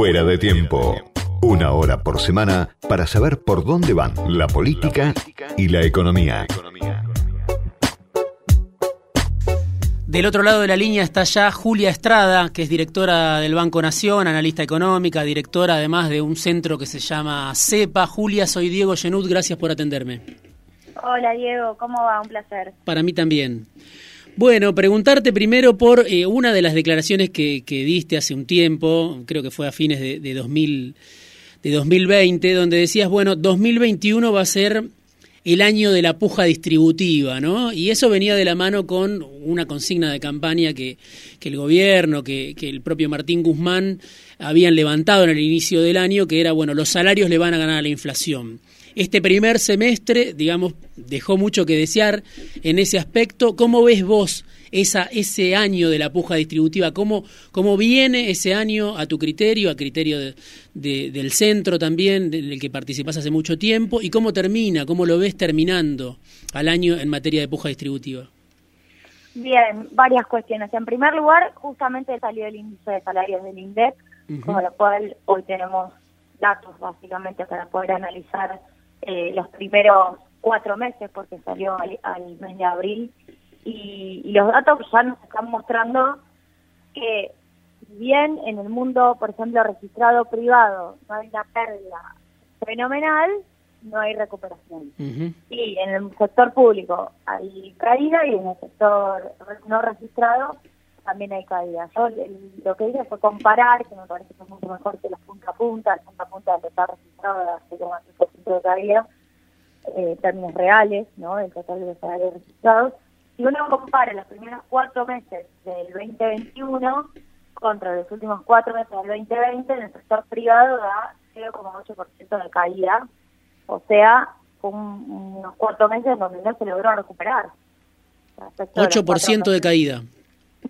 Fuera de tiempo. Una hora por semana para saber por dónde van la política y la economía. Del otro lado de la línea está ya Julia Estrada, que es directora del Banco Nación, analista económica, directora además de un centro que se llama CEPA. Julia, soy Diego Genut, gracias por atenderme. Hola Diego, ¿cómo va? Un placer. Para mí también. Bueno, preguntarte primero por eh, una de las declaraciones que, diste hace un tiempo, creo que fue a fines de, de, 2000, de 2020, donde decías, bueno, 2021 va a ser el año de la puja distributiva, ¿no? Y eso venía de la mano con una consigna de campaña que, que el gobierno, que, que, el propio Martín Guzmán habían levantado en el inicio del año, que era, bueno, los salarios le van a ganar a la inflación. Este primer semestre, digamos, dejó mucho que desear en ese aspecto. ¿Cómo ves vos esa, ese año de la puja distributiva? ¿Cómo, ¿Cómo viene ese año a tu criterio, a criterio de, del centro también, del que participas hace mucho tiempo? ¿Y cómo termina? ¿Cómo lo ves terminando al año en materia de puja distributiva? Bien, varias cuestiones. En primer lugar, justamente salió el índice de salarios del INDEC, con lo cual hoy tenemos datos básicamente para poder analizar eh, los primeros cuatro meses, porque salió al, mes de abril, y, los datos ya nos están mostrando que bien en el mundo, por ejemplo, registrado privado, no hay una pérdida fenomenal, no hay recuperación. Y en el sector público hay caída y en el sector no registrado también hay caída. Yo lo que hice fue comparar, que me parece que es mucho mejor que los punta a punta, el punta a punta que está registrado de 6,3% de caída, eh, términos reales, ¿no? El total de los salarios registrados. Si uno compara los primeros cuatro meses del 2021 contra los últimos cuatro meses del 2020, en el sector privado da 0,8% de caída, o sea, unos cuatro meses donde no se logró recuperar. 8% de caída.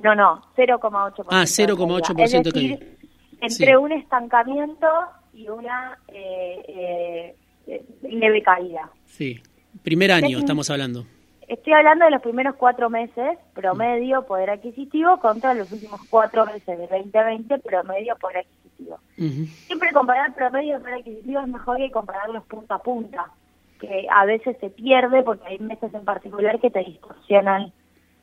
No, no, 0,8%. Ah, 0,8% de caída. Entre un estancamiento y una eh, eh, leve caída. Sí, primer año estamos hablando. Estoy hablando de los primeros cuatro meses, promedio poder adquisitivo, contra los últimos cuatro meses de 2020, promedio poder adquisitivo. Siempre comparar promedio poder adquisitivo es mejor que compararlos punta a punta, que a veces se pierde porque hay meses en particular que te distorsionan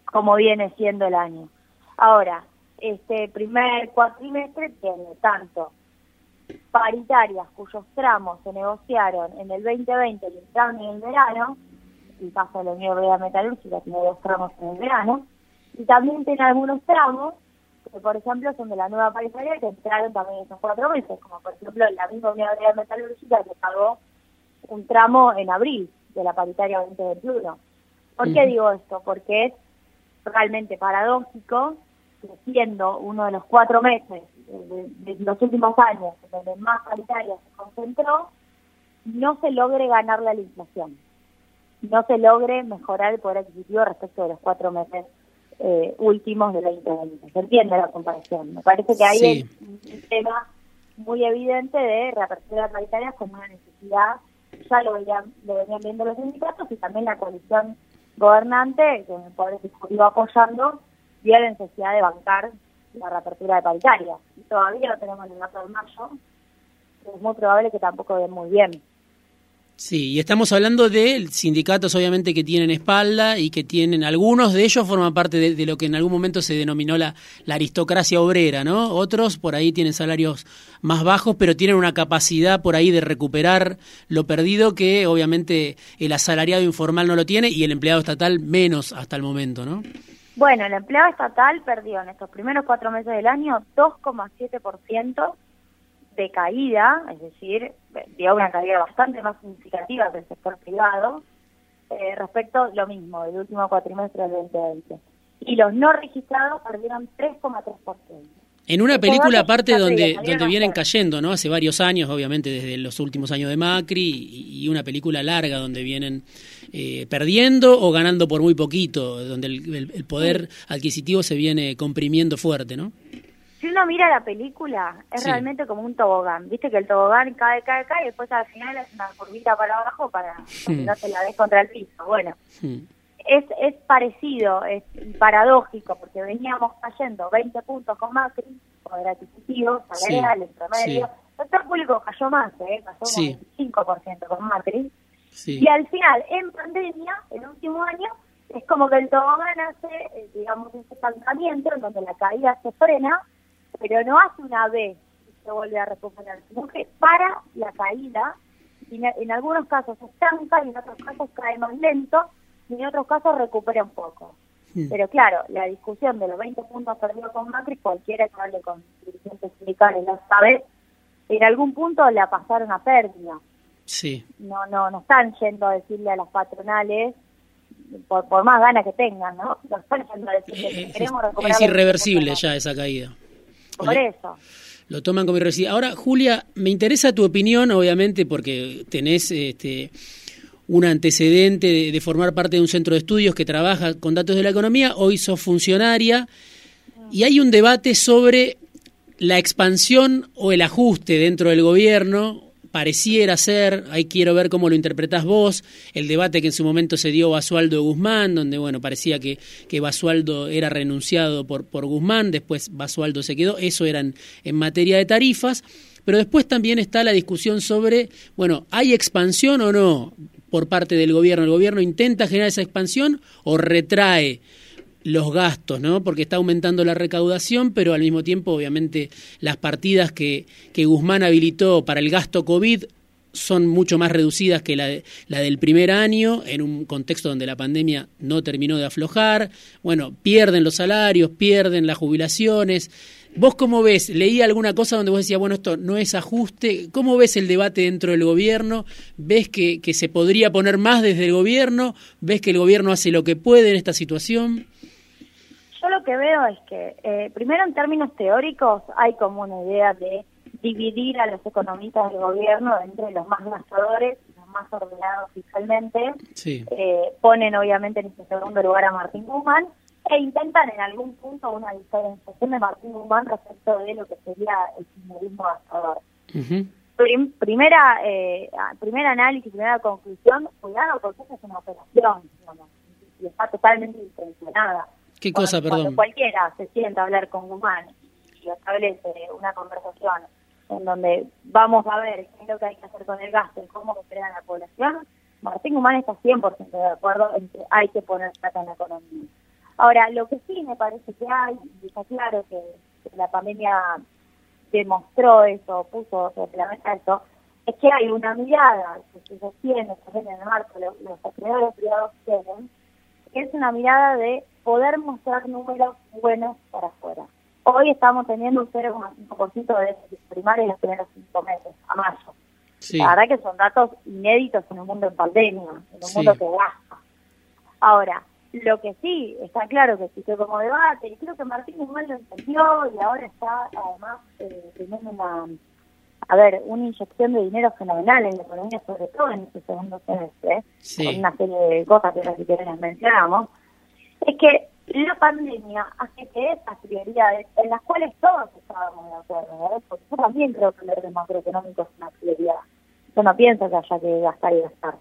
como viene siendo el año. Ahora, este primer cuatrimestre tiene tanto paritarias cuyos tramos se negociaron en el 2020 y entraron en el verano, el caso de la Unión Europea Metalúrgica tiene dos tramos en el verano, y también tiene algunos tramos que, por ejemplo, son de la nueva paritaria que entraron también esos cuatro meses, como por ejemplo la misma Unión Europea Metalúrgica que pagó un tramo en abril de la paritaria 2021. ¿Por qué digo esto? Porque es realmente paradójico siendo uno de los cuatro meses de, los últimos años donde más paritaria se concentró, no se logre ganarle a la inflación, no se logre mejorar el poder adquisitivo respecto de los cuatro meses eh, últimos de 2020. Se entiende la comparación. Me parece que hay un, tema muy evidente de reapertura paritaria como una necesidad, ya lo venían, lo venían viendo los sindicatos y también la coalición gobernante, que el Poder Ejecutivo apoyando, vio la necesidad de bancar la reapertura de paritaria. Y todavía no tenemos el dato de mayo, es muy probable que tampoco den muy bien. Sí, y estamos hablando de sindicatos obviamente que tienen espalda y que tienen, algunos de ellos forman parte de, lo que en algún momento se denominó la, aristocracia obrera, ¿no? Otros por ahí tienen salarios más bajos, pero tienen una capacidad por ahí de recuperar lo perdido que obviamente el asalariado informal no lo tiene y el empleado estatal menos hasta el momento, ¿no? Bueno, el empleado estatal perdió en estos primeros cuatro meses del año 2,7% de caída, es decir, dio una caída bastante más significativa que el sector privado, eh, respecto lo mismo del último cuatrimestre del 2020. Y los no registrados perdieron 3,3%. En una película aparte donde, donde vienen cayendo, ¿no? Hace varios años, obviamente desde los últimos años de Macri, y, una película larga donde vienen eh, perdiendo o ganando por muy poquito, donde el, poder adquisitivo se viene comprimiendo fuerte, ¿no? Si uno mira la película, es realmente como un tobogán. Viste que el tobogán cae, cae, cae, y después al final es una curvita para abajo para que hmm. no te la des contra el piso. Bueno, hmm es, es parecido, es paradójico, porque veníamos cayendo 20 puntos con Macri, poder adquisitivo, salarial, en promedio. El sector público cayó más, ¿eh? cayó sí. un 5% con Macri. Y al final, en pandemia, el último año, es como que el tobogán hace, eh, digamos, ese estancamiento en donde la caída se frena, pero no hace una vez y se vuelve a recuperar, sino que para la caída, y en algunos casos se estanca y en otros casos cae más lento, y en otros casos recupera un poco. Pero claro, la discusión de los 20 puntos perdidos con Macri, cualquiera que hable con dirigentes sindicales lo sabe, en algún punto la pasaron a pérdida. Sí. No, no, no están yendo a decirle a las patronales, por, por más ganas que tengan, ¿no? No están yendo a decirle que queremos recuperar. Es irreversible ya esa caída. Por eso. Lo toman como irreversible. Ahora, Julia, me interesa tu opinión, obviamente, porque tenés este, un antecedente de, formar parte de un centro de estudios que trabaja con datos de la economía, hoy sos funcionaria, y hay un debate sobre la expansión o el ajuste dentro del gobierno, pareciera ser, ahí quiero ver cómo lo interpretás vos, el debate que en su momento se dio Basualdo Guzmán, donde bueno, parecía que, que Basualdo era renunciado por, por Guzmán, después Basualdo se quedó, eso eran en materia de tarifas, pero después también está la discusión sobre, bueno, ¿hay expansión o no por parte del gobierno? ¿El gobierno intenta generar esa expansión o retrae los gastos, ¿no? Porque está aumentando la recaudación, pero al mismo tiempo, obviamente, las partidas que, que Guzmán habilitó para el gasto COVID son mucho más reducidas que la, la del primer año, en un contexto donde la pandemia no terminó de aflojar. Bueno, pierden los salarios, pierden las jubilaciones. ¿Vos cómo ves? Leí alguna cosa donde vos decías, bueno, esto no es ajuste. ¿Cómo ves el debate dentro del gobierno? ¿Ves que, que se podría poner más desde el gobierno? ¿Ves que el gobierno hace lo que puede en esta situación? Yo lo que veo es que, eh, primero en términos teóricos, hay como una idea de dividir a los economistas del gobierno entre los más gastadores y los más ordenados fiscalmente. Eh, ponen obviamente en este segundo lugar a Martín Guzmán e intentan en algún punto una diferenciación de Martín Guzmán respecto de lo que sería el kirchnerismo gastador. primera, eh, primer análisis, primera conclusión, cuidado porque esa es una operación, digamos, y está totalmente intencionada. ¿Qué cosa, perdón? cualquiera se sienta a hablar con Guzmán y establece una conversación en donde vamos a ver qué es lo que hay que hacer con el gasto y cómo crea la población, Martín Guzmán está 100% de acuerdo en que hay que poner plata en la economía. Ahora, lo que sí me parece que hay, y está claro que, la pandemia demostró eso, puso sobre la mesa eso, es que hay una mirada que se sostiene también en el marco, los, los acreedores privados tienen, que es una mirada de poder mostrar números buenos para afuera. Hoy estamos teniendo un 0,5% de déficit primario en los primeros cinco meses, a mayo. La verdad que son datos inéditos en un mundo en pandemia, en un mundo que gasta. Ahora, lo que sí está claro que existe como debate, y creo que Martín Guzmán lo entendió y ahora está además eh, teniendo una, a ver, una inyección de dinero fenomenal en la economía, sobre todo en este segundo semestre, con una serie de cosas que si quieren las mencionamos, es que la pandemia hace que esas prioridades, en las cuales todos estábamos de acuerdo, porque yo también creo que el orden macroeconómico es una prioridad. Yo no pienso que haya que gastar y gastar.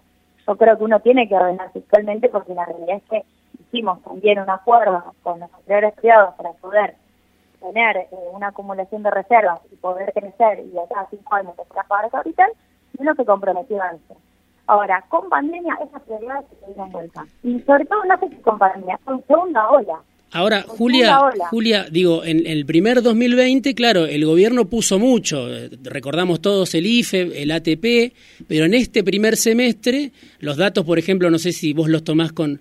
Yo creo que uno tiene que ordenar fiscalmente porque la realidad es que hicimos también un acuerdo con los acreedores privados para poder tener eh, una acumulación de reservas y poder crecer y acá a cinco años pagar capital, y uno se comprometió a eso. Ahora, con pandemia esas prioridades se dieron vuelta. Y sobre todo no sé si con pandemia, con segunda ola. Ahora, Julia, Julia, digo, en el primer 2020, claro, el gobierno puso mucho, recordamos todos el IFE, el ATP, pero en este primer semestre, los datos, por ejemplo, no sé si vos los tomás con,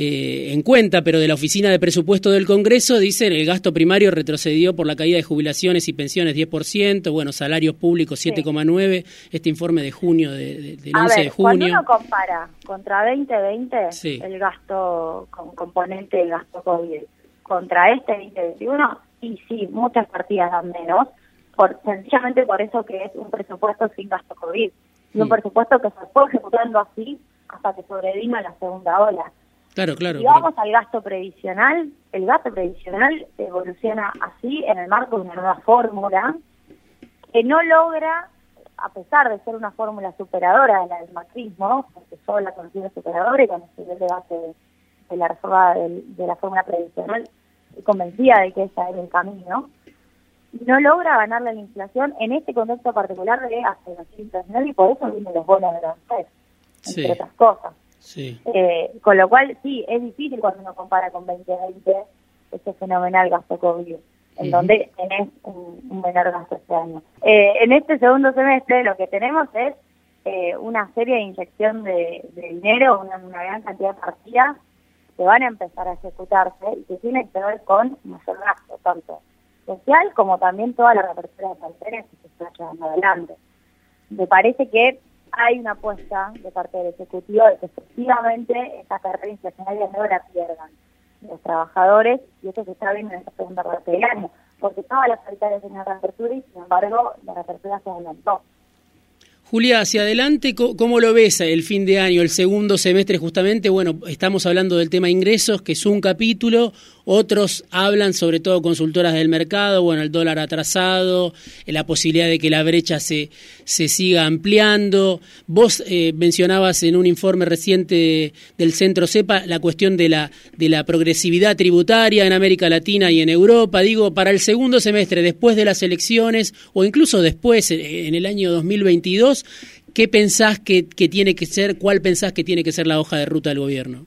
eh, en cuenta, pero de la Oficina de Presupuesto del Congreso dicen el gasto primario retrocedió por la caída de jubilaciones y pensiones 10%, bueno, salarios públicos 7,9%, este informe de junio, de, del 11 de junio. Cuando uno compara contra 2020 el gasto con componente del gasto COVID contra este 2021, y sí, muchas partidas dan menos, por, sencillamente por eso que es un presupuesto sin gasto COVID, y un mm. presupuesto que se fue ejecutando así hasta que sobrevino la segunda ola. Claro, claro. Si vamos al gasto previsional, el gasto previsional evoluciona así en el marco de una nueva fórmula que no logra, a pesar de ser una fórmula superadora de la del macrismo, porque solo la considero superadora y cuando se el debate de, la reforma de, la fórmula previsional, convencida de que ese era el camino, no logra ganarle la inflación en este contexto particular de aceleración internacional y por eso vienen los bonos de la FED, entre otras cosas. Eh, con lo cual, sí, es difícil cuando uno compara con 2020 ese fenomenal gasto COVID, en donde tenés un, menor gasto este año. Eh, en este segundo semestre lo que tenemos es eh, una serie de inyección de, dinero, una, gran cantidad de partidas que van a empezar a ejecutarse y que tienen que ver con mayor gasto, tanto social como también toda la reapertura de fronteras que se está llevando adelante. Me parece que hay una apuesta de parte del Ejecutivo de que efectivamente esta carrera inflacionaria no la pierdan los trabajadores y esto se está viendo en esta segunda parte del año, porque todas las de en la reapertura y sin embargo la reapertura se adelantó. Julia, hacia adelante, ¿cómo lo ves el fin de año, el segundo semestre justamente? Bueno, estamos hablando del tema ingresos, que es un capítulo, otros hablan, sobre todo consultoras del mercado, bueno, el dólar atrasado, eh, la posibilidad de que la brecha se, se siga ampliando. Vos eh, mencionabas en un informe reciente del Centro CEPA la cuestión de la, de la progresividad tributaria en América Latina y en Europa. Digo, para el segundo semestre, después de las elecciones o incluso después, eh, en el año 2022, ¿qué pensás que, que tiene que ser, cuál pensás que tiene que ser la hoja de ruta del gobierno?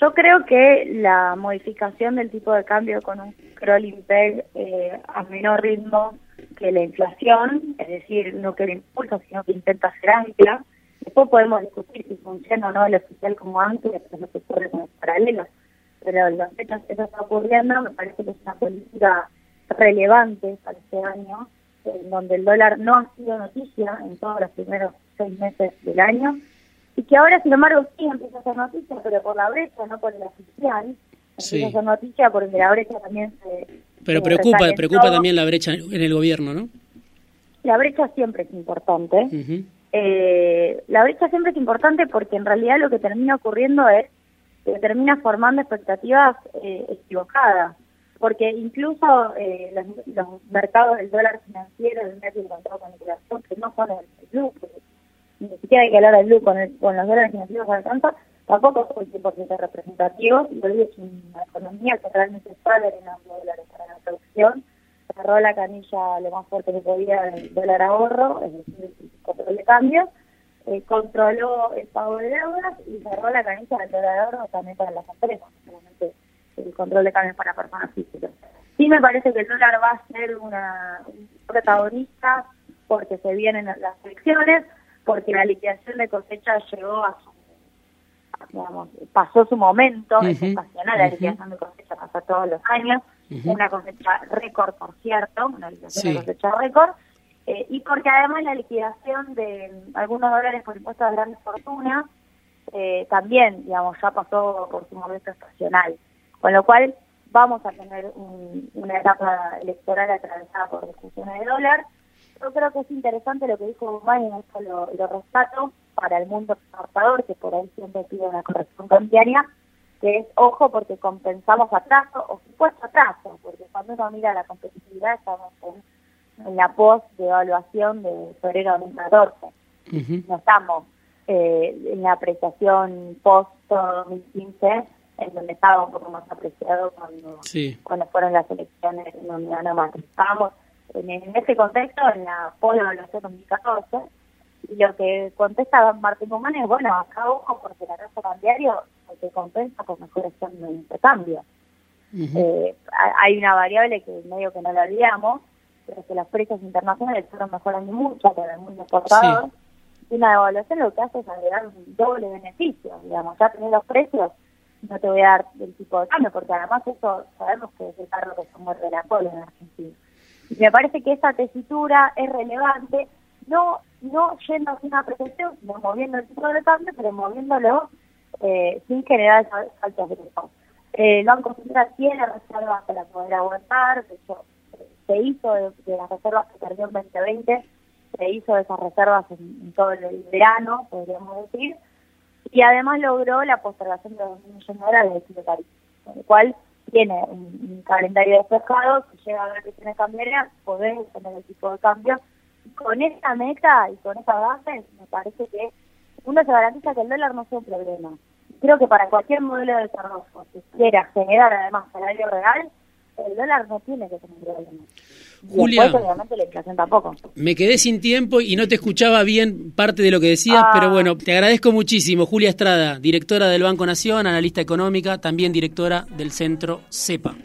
Yo creo que la modificación del tipo de cambio con un crawling peg eh, a menor ritmo que la inflación, es decir, no que lo impulsa, sino que intenta ser ancla. Después podemos discutir si funciona o no el oficial como ancla, pero no se puede con paralelos. Pero los hechos, eso está ocurriendo, me parece que es una política relevante para este año, en donde el dólar no ha sido noticia en todos los primeros seis meses del año y que ahora, sin embargo, sí empieza a ser noticia, pero por la brecha, no por el oficial. Sí. Empieza a ser noticia porque la brecha también se... Pero preocupa, preocupa también la brecha en el gobierno, ¿no? La brecha siempre es importante. eh, la brecha siempre es importante porque en realidad lo que termina ocurriendo es que termina formando expectativas eh, equivocadas. Porque incluso eh, los, mercados del dólar financiero, del medio encontrado con inflación, que no son el, club, ni siquiera hay que hablar del blue con, los dólares financieros alcanza, tampoco es un 100% representativo, y hoy es una economía que realmente sabe en los dólares para la producción, cerró la canilla lo más fuerte que podía del dólar ahorro, es decir, control de cambio, eh, controló el pago de deudas y cerró la canilla del dólar ahorro también para las empresas, el control de cambio para personas físicas. Sí me parece que el dólar va a ser una un protagonista porque se vienen las elecciones, porque la liquidación de cosecha llegó a su, digamos, pasó su momento, es ocasional, la liquidación de cosecha pasa todos los años, una cosecha récord, por cierto, una liquidación de cosecha récord, eh, y porque además la liquidación de algunos dólares por impuestos de grandes fortunas eh, también, digamos, ya pasó por su momento estacional, con lo cual vamos a tener una etapa electoral atravesada por discusiones de dólar, yo creo que es interesante lo que dijo Guzmán y esto lo, lo rescato para el mundo exportador, que por ahí siempre pide una corrección cambiaria, que es ojo porque compensamos atraso o supuesto atraso, porque cuando uno mira la competitividad estamos en, la post de evaluación de febrero de 2014. No estamos eh, en la apreciación post 2015, en donde estaba un poco más apreciado cuando, cuando fueron las elecciones en donde ganó Macri. Estábamos en, ese contexto, en la evaluación 2014, y lo que contesta Martín Guzmán es, bueno, acá ojo porque el tasa cambiario se compensa con mejores términos de intercambio. eh, hay una variable que medio que no la olvidamos, pero que los precios internacionales fueron mejorando mucho para el mundo exportador. Y una devaluación lo que hace es agregar un doble beneficio, digamos, ya tener los precios, no te voy a dar el tipo de cambio, porque además eso sabemos que es el carro que se muerde la cola en Argentina. Me parece que esa tesitura es relevante, no no yendo a una protección, sino moviendo el tipo de cambio, pero moviéndolo eh, sin generar saltos de eh, El Banco Central tiene reservas para poder aguantar, de hecho, se hizo de, las reservas que perdió en 2020, se hizo de esas reservas en, todo el verano, podríamos decir, y además logró la postergación de 2 millones de dólares de tipo con lo cual tiene un, calendario despejado, si llega a ver que tiene cambiaria, podés tener el tipo de cambio. Con esa meta y con esa base, me parece que uno se garantiza que el dólar no sea un problema. Creo que para cualquier modelo de desarrollo que quiera generar además salario real, el dólar no tiene que tener problemas. Julia, después, obviamente, la inflación tampoco. Me quedé sin tiempo y no te escuchaba bien parte de lo que decías, Ah. pero bueno, te agradezco muchísimo. Julia Estrada, directora del Banco Nación, analista económica, también directora del Centro CEPA.